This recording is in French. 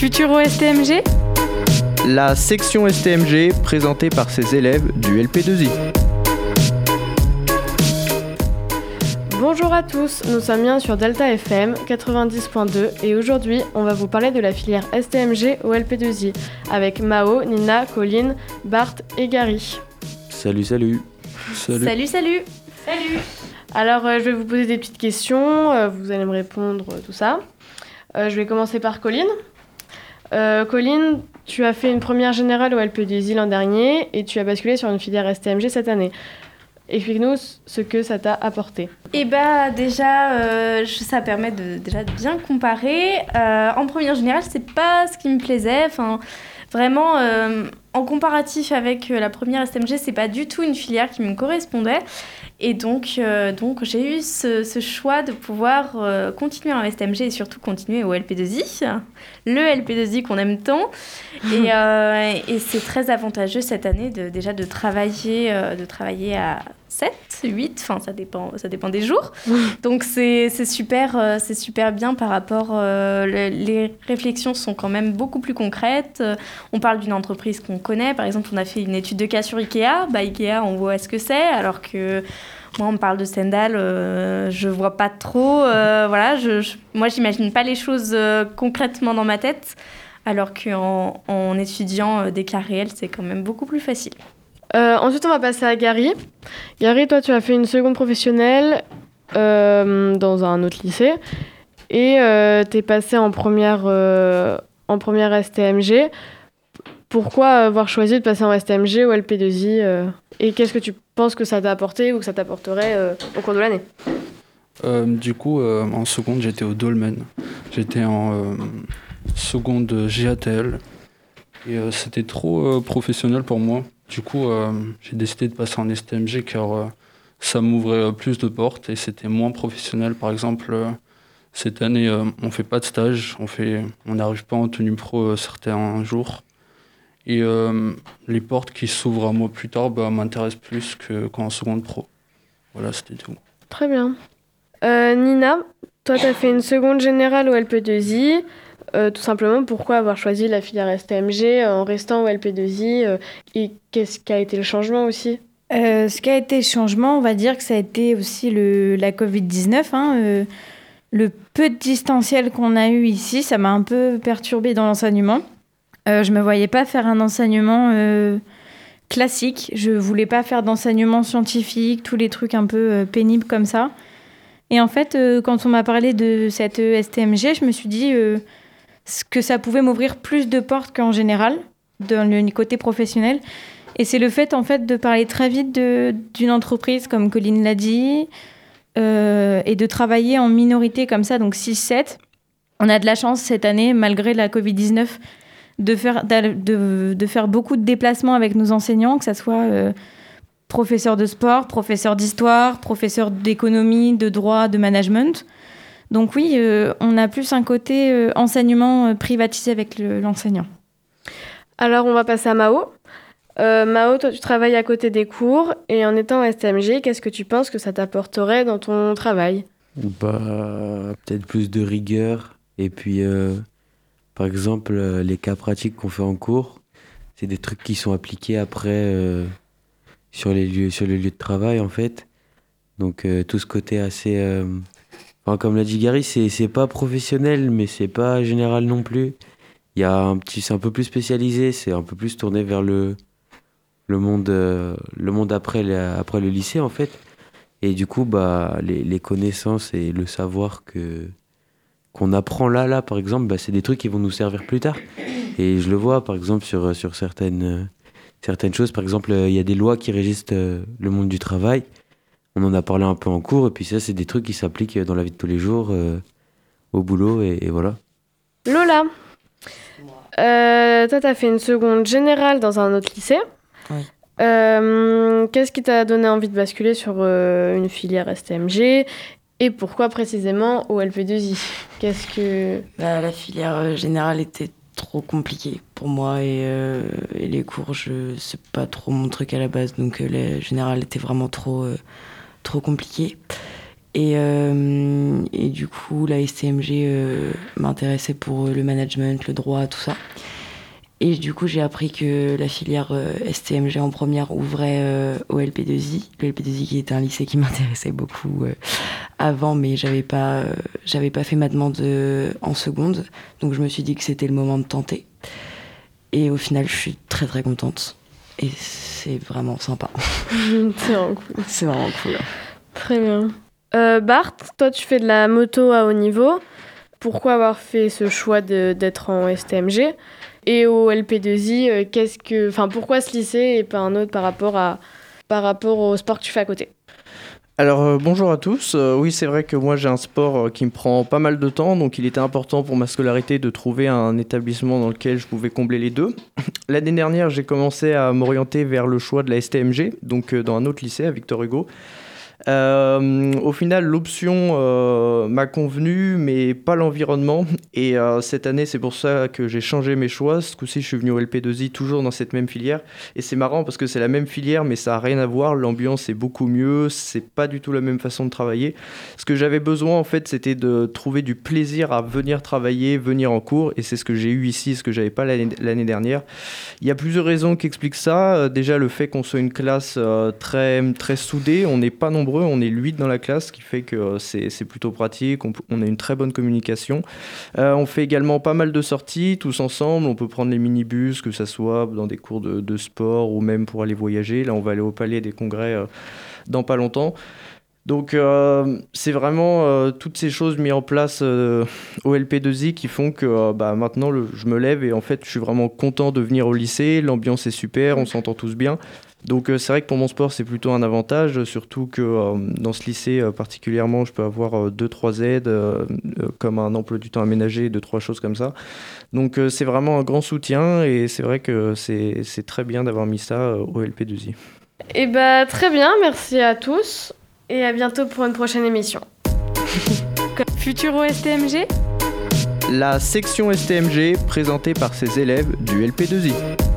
Futuro STMG La section STMG présentée par ses élèves du LP2I. Bonjour à tous, nous sommes bien sur Delta FM 90.2 et aujourd'hui on va vous parler de la filière STMG au LP2I avec Mao, Nina, Colline, Bart et Gary. Salut, salut. Salut, salut. Salut. Alors euh, je vais vous poser des petites questions, euh, vous allez me répondre, euh, tout ça. Euh, je vais commencer par Colline. Euh, Colline, tu as fait une première générale au LP2I l'an dernier et tu as basculé sur une filière STMG cette année. Explique-nous ce que ça t'a apporté. Et bah déjà, euh, ça permet de déjà de bien comparer. Euh, en première générale, c'est pas ce qui me plaisait. Enfin, vraiment, euh, en comparatif avec euh, la première STMG, c'est pas du tout une filière qui me correspondait. Et donc, euh, donc j'ai eu ce, ce choix de pouvoir euh, continuer en STMG et surtout continuer au LP2I, le LP2I qu'on aime tant. Et, euh, et c'est très avantageux cette année de, déjà de travailler, de travailler à 7, 8, enfin ça dépend, ça dépend des jours. Donc c'est super, euh, c'est super bien par rapport. euh, le- les réflexions sont quand même beaucoup plus concrètes. Euh, on parle d'une entreprise qu'on connaît. Par exemple, on a fait une étude de cas sur Ikea. Bah, Ikea, on voit ce que c'est, alors que moi, on me parle de Stendhal, je vois pas trop. voilà, je, je- moi, j'imagine pas les choses concrètement dans ma tête. Alors qu'en en étudiant des cas réels, c'est quand même beaucoup plus facile. Euh, ensuite, on va passer à Gary. Gary, toi, tu as fait une seconde professionnelle euh, dans un autre lycée et tu es passé en première, euh, en première STMG. Pourquoi avoir choisi de passer en STMG ou LP2I euh, Et qu'est-ce que tu penses que ça t'a apporté ou que ça t'apporterait euh, au cours de l'année? Euh, du coup, euh, en seconde, j'étais au Dolmen. J'étais en euh, seconde GATL. Et euh, c'était trop euh, professionnel pour moi. Du coup, euh, j'ai décidé de passer en STMG car euh, ça m'ouvrait euh, plus de portes et c'était moins professionnel. Par exemple, cette année, on fait pas de stage, on fait, on n'arrive pas en tenue pro certains jours. Et les portes qui s'ouvrent à moi plus tard bah, m'intéressent plus que qu'en seconde pro. Voilà, c'était tout. Très bien. Nina, toi, tu as fait une seconde générale au LP2I. Euh, tout simplement, pourquoi avoir choisi la filière STMG en restant au LP2I euh, Et qu'est-ce qui a été le changement aussi? Euh, ce qui a été le changement, on va dire que ça a été aussi le, la Covid-19. hein, euh, le peu de distanciel qu'on a eu ici, ça m'a un peu perturbé dans l'enseignement. Euh, je ne me voyais pas faire un enseignement euh, classique. Je voulais pas faire d'enseignement scientifique, tous les trucs un peu euh, pénibles comme ça. Et en fait, euh, quand on m'a parlé de cette euh, STMG, je me suis dit euh, que ça pouvait m'ouvrir plus de portes qu'en général, dans le côté professionnel. Et c'est le fait, en fait, de parler très vite d'une entreprise, comme Colline l'a dit, euh, et de travailler en minorité comme ça, donc 6-7. On a de la chance cette année, malgré la Covid-19, de faire, de, de faire beaucoup de déplacements avec nos enseignants, que ce soit euh, professeurs de sport, professeurs d'histoire, professeurs d'économie, de droit, de management. Donc oui, euh, on a plus un côté euh, enseignement euh, privatisé avec le- l'enseignant. Alors, on va passer à Mao. Euh, Mao, toi, tu travailles à côté des cours et en étant STMG, qu'est-ce que tu penses que ça t'apporterait dans ton travail? Bah, peut-être plus de rigueur. Et puis, euh, par exemple, euh, les cas pratiques qu'on fait en cours, c'est des trucs qui sont appliqués après euh, sur, les lieux, sur le lieu de travail, en fait. Donc, euh, tout ce côté assez. Comme l'a dit Gary, c'est pas professionnel, mais c'est pas général non plus. Il y a un petit, c'est un peu plus spécialisé, c'est un peu plus tourné vers le, le monde, euh, le monde après, la- après le lycée, en fait. Et du coup, bah, les, les connaissances et le savoir que qu'on apprend là, là, par exemple, bah, c'est des trucs qui vont nous servir plus tard. Et je le vois, par exemple, sur, sur certaines, euh, certaines choses. Par exemple, euh, il y a des lois qui régissent le monde du travail. On en a parlé un peu en cours. Et puis ça, c'est des trucs qui s'appliquent dans la vie de tous les jours, euh, au boulot, et, et voilà. Lola, euh, toi, tu as fait une seconde générale dans un autre lycée. Oui. Euh, Qu'est-ce qui t'a donné envie de basculer sur euh, une filière STMG et pourquoi précisément au LP2I Qu'est-ce que. Bah, la filière générale était trop compliquée pour moi et, euh, et les cours, je c'est pas trop mon truc à la base. Donc euh, la générale était vraiment trop, euh, trop compliqué. Et, euh, et du coup, la STMG euh, m'intéressait pour le management, le droit, tout ça. Et du coup, j'ai appris que la filière euh, STMG en première ouvrait euh, au LP2I. Le LP2I qui était un lycée qui m'intéressait beaucoup euh, avant, mais j'avais pas, euh, j'avais pas fait ma demande euh, en seconde. Donc je me suis dit que c'était le moment de tenter. Et au final, je suis très très contente. Et c'est vraiment sympa. C'est vraiment cool. C'est vraiment cool. Très bien. Euh, Bart, toi tu fais de la moto à haut niveau. Pourquoi avoir fait ce choix de- d'être en STMG Et au LP2I, euh, qu'est-ce que, enfin, pourquoi ce lycée et pas un autre par rapport à, par rapport au sport que tu fais à côté? Alors euh, bonjour à tous. Euh, oui, c'est vrai que moi j'ai un sport euh, qui me prend pas mal de temps, donc il était important pour ma scolarité de trouver un établissement dans lequel je pouvais combler les deux. L'année dernière, j'ai commencé à m'orienter vers le choix de la STMG, donc euh, dans un autre lycée à Victor Hugo. Euh, au final, l'option euh, m'a convenu, mais pas l'environnement. Et euh, cette année, c'est pour ça que j'ai changé mes choix. Ce coup-ci, je suis venu au LP2I, toujours dans cette même filière. Et c'est marrant parce que c'est la même filière, mais ça n'a rien à voir. L'ambiance est beaucoup mieux. C'est pas du tout la même façon de travailler. Ce que j'avais besoin, en fait, c'était de trouver du plaisir à venir travailler, venir en cours. Et c'est ce que j'ai eu ici, ce que j'avais pas l'année dernière. Il y a plusieurs raisons qui expliquent ça. Déjà, le fait qu'on soit une classe très, très soudée. On n'est pas nombreux, on est 8 dans la classe, ce qui fait que euh, c'est plutôt pratique. On, a une très bonne communication. Euh, on fait également pas mal de sorties, tous ensemble. On peut prendre les minibus, que ce soit dans des cours de, sport ou même pour aller voyager. Là, on va aller au Palais des Congrès euh, dans pas longtemps. Donc, c'est vraiment toutes ces choses mises en place au LP2I qui font que bah, maintenant, je me lève et en fait, je suis vraiment content de venir au lycée. L'ambiance est super, on s'entend tous bien. Donc, euh, c'est vrai que pour mon sport, c'est plutôt un avantage, surtout que euh, dans ce lycée euh, particulièrement, je peux avoir 2-3 aides, euh, euh, comme un emploi du temps aménagé, 2-3 choses comme ça. Donc, euh, c'est vraiment un grand soutien et c'est vrai que c'est c'est très bien d'avoir mis ça euh, au LP2I. Eh bah, très bien, merci à tous et à bientôt pour une prochaine émission. Futuro STMG La section STMG présentée par ses élèves du LP2I.